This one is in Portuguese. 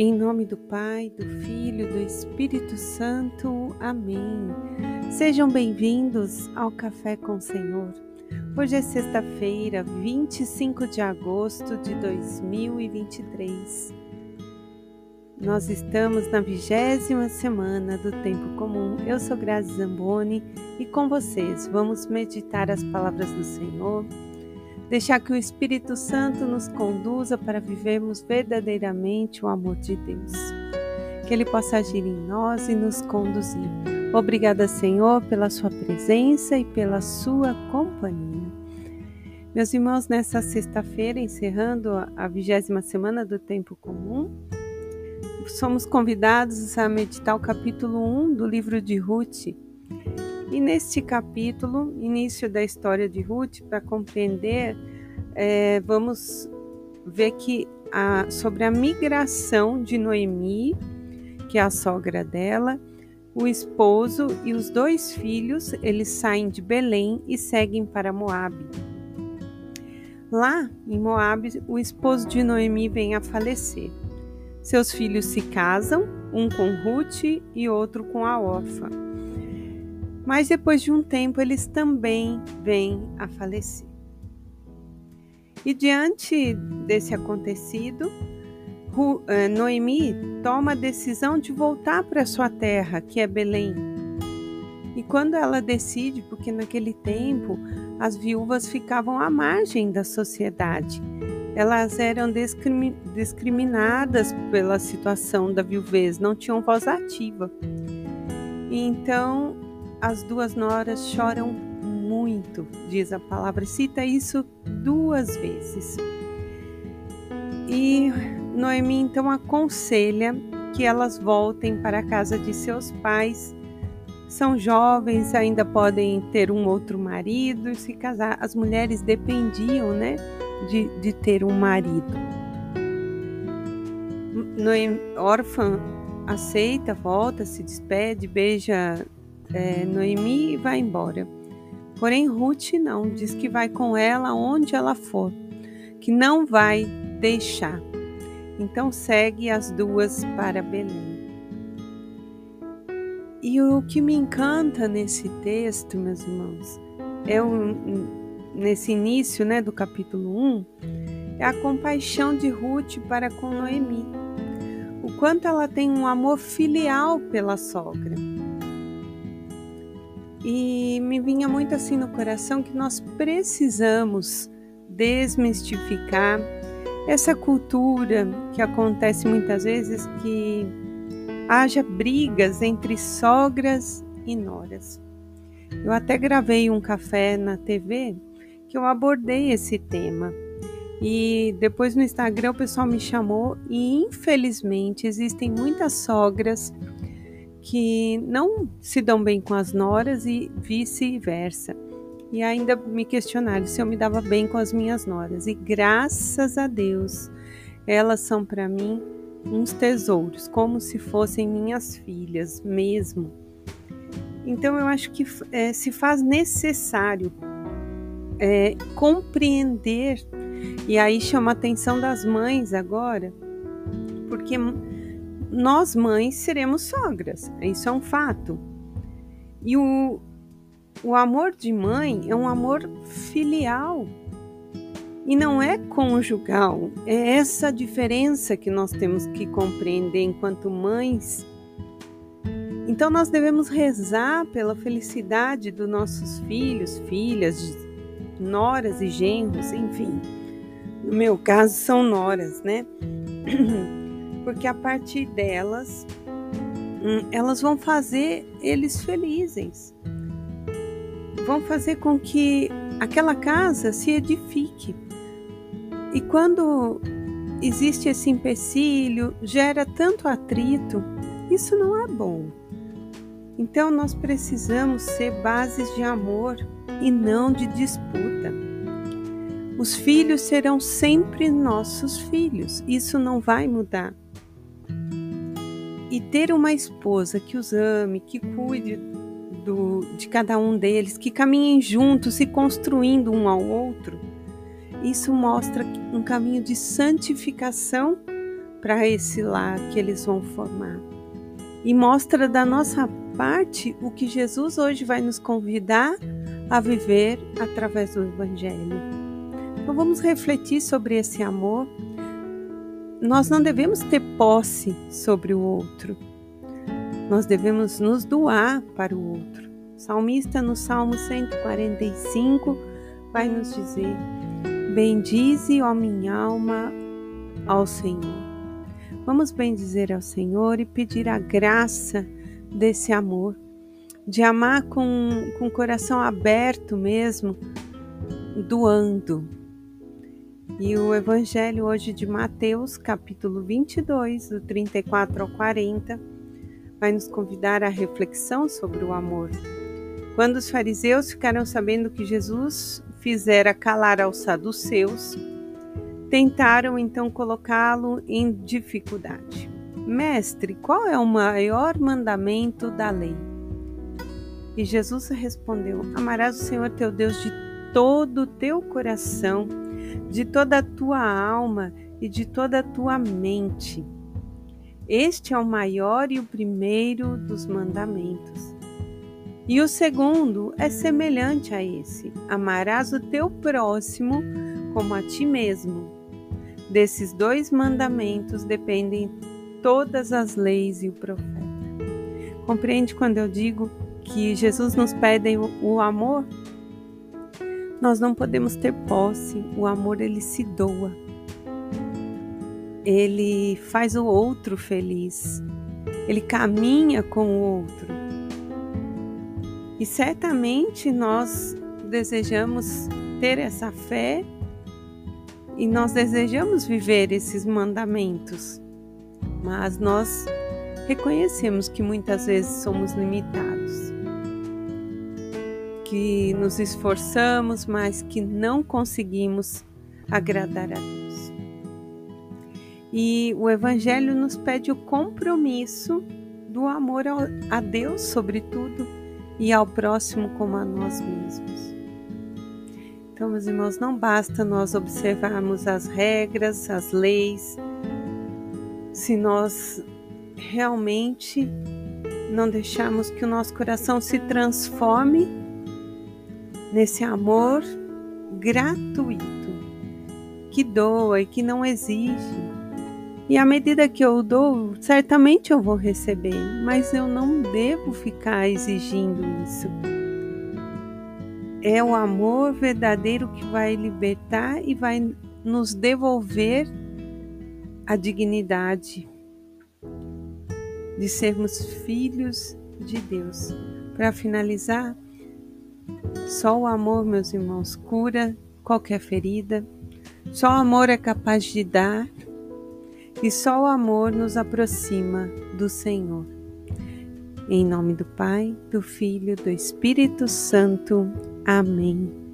Em nome do Pai, do Filho, do Espírito Santo. Amém. Sejam bem-vindos ao Café com o Senhor. Hoje é sexta-feira, 25 de agosto de 2023. Nós estamos na vigésima semana do Tempo Comum. Eu sou Grazi Zamboni e com vocês vamos meditar as palavras do Senhor deixar que o Espírito Santo nos conduza para vivermos verdadeiramente o amor de Deus. Que Ele possa agir em nós e nos conduzir. Obrigada, Senhor, pela Sua presença e pela Sua companhia. Meus irmãos, nessa sexta-feira, encerrando a vigésima semana do Tempo Comum, somos convidados a meditar o capítulo 1 do livro de Ruth. E neste capítulo, início da história de Ruth, para compreender, é, vamos ver que a, sobre a migração de Noemi, que é a sogra dela, o esposo e os dois filhos, eles saem de Belém e seguem para Moabe. Lá em Moabe, o esposo de Noemi vem a falecer. Seus filhos se casam, um com Ruth e outro com a órfã. Mas depois de um tempo eles também vêm a falecer. E diante desse acontecido, eh, Noemi toma a decisão de voltar para sua terra, que é Belém. E quando ela decide, porque naquele tempo as viúvas ficavam à margem da sociedade, elas eram discriminadas pela situação da viuvez, não tinham voz ativa. Então as duas noras choram muito, diz a palavra, cita isso duas vezes. E Noemi então aconselha que elas voltem para a casa de seus pais. São jovens, ainda podem ter um outro marido se casar. As mulheres dependiam, né, de, de ter um marido. Noemi, órfã aceita, volta, se despede, beija é, Noemi vai embora. Porém, Ruth não, diz que vai com ela onde ela for, que não vai deixar. Então segue as duas para Belém. E o que me encanta nesse texto, meus irmãos, é nesse início né, do capítulo 1, é a compaixão de Ruth para com Noemi. O quanto ela tem um amor filial pela sogra. E me vinha muito assim no coração que nós precisamos desmistificar essa cultura que acontece muitas vezes que haja brigas entre sogras e noras. Eu até gravei um café na TV que eu abordei esse tema. E depois no Instagram o pessoal me chamou e infelizmente existem muitas sogras que não se dão bem com as noras e vice-versa. E ainda me questionaram se eu me dava bem com as minhas noras. E graças a Deus, elas são para mim uns tesouros, como se fossem minhas filhas mesmo. Então eu acho que é, se faz necessário é, compreender, e aí chama a atenção das mães agora, porque nós mães seremos sogras, isso é um fato. E o, o amor de mãe é um amor filial e não é conjugal. É essa diferença que nós temos que compreender enquanto mães. Então nós devemos rezar pela felicidade dos nossos filhos, filhas, noras e genros, enfim. No meu caso são noras, né? porque a partir delas hum, elas vão fazer eles felizes. Vão fazer com que aquela casa se edifique. E quando existe esse empecilho, gera tanto atrito, isso não é bom. Então nós precisamos ser bases de amor e não de disputa. Os filhos serão sempre nossos filhos, isso não vai mudar. E ter uma esposa que os ame, que cuide do, de cada um deles, que caminhem juntos, se construindo um ao outro, isso mostra um caminho de santificação para esse lar que eles vão formar. E mostra da nossa parte o que Jesus hoje vai nos convidar a viver através do Evangelho. Então vamos refletir sobre esse amor. Nós não devemos ter posse sobre o outro. Nós devemos nos doar para o outro. O salmista no Salmo 145 vai nos dizer: Bendize, ó minha alma, ao Senhor. Vamos bendizer ao Senhor e pedir a graça desse amor, de amar com, o coração aberto mesmo, doando. E o Evangelho hoje de Mateus, capítulo 22, do 34 ao 40, vai nos convidar à reflexão sobre o amor. Quando os fariseus ficaram sabendo que Jesus fizera calar aos saduceus, Tentaram então colocá-lo em dificuldade. Mestre, qual é o maior mandamento da lei? E Jesus respondeu: Amarás o Senhor teu Deus de todo o teu coração, de toda a tua alma e de toda a tua mente. Este é o maior e o primeiro dos mandamentos. E o segundo é semelhante a esse: amarás o teu próximo como a ti mesmo. Desses dois mandamentos dependem todas as leis e o profeta. Compreende quando eu digo que Jesus nos pede o amor? Nós não podemos ter posse, o amor ele se doa. Ele faz o outro feliz. Ele caminha com o outro. E certamente nós desejamos ter essa fé e nós desejamos viver esses mandamentos, mas nós reconhecemos que muitas vezes somos limitados, que nos esforçamos, mas que não conseguimos agradar a Deus. E o Evangelho nos pede o compromisso do amor a Deus, sobretudo, e ao próximo como a nós mesmos. Então, meus irmãos, não basta nós observarmos as regras, as leis, se nós realmente não deixarmos que o nosso coração se transforme nesse amor gratuito, que doa e que não exige. E à medida que eu dou, certamente eu vou receber, mas eu não devo ficar exigindo isso é o amor verdadeiro que vai libertar e vai nos devolver a dignidade de sermos filhos de Deus. Para finalizar, só o amor, meus irmãos, cura qualquer ferida. Só o amor é capaz de dar e só o amor nos aproxima do Senhor. Em nome do Pai, do Filho, do Espírito Santo. Amém.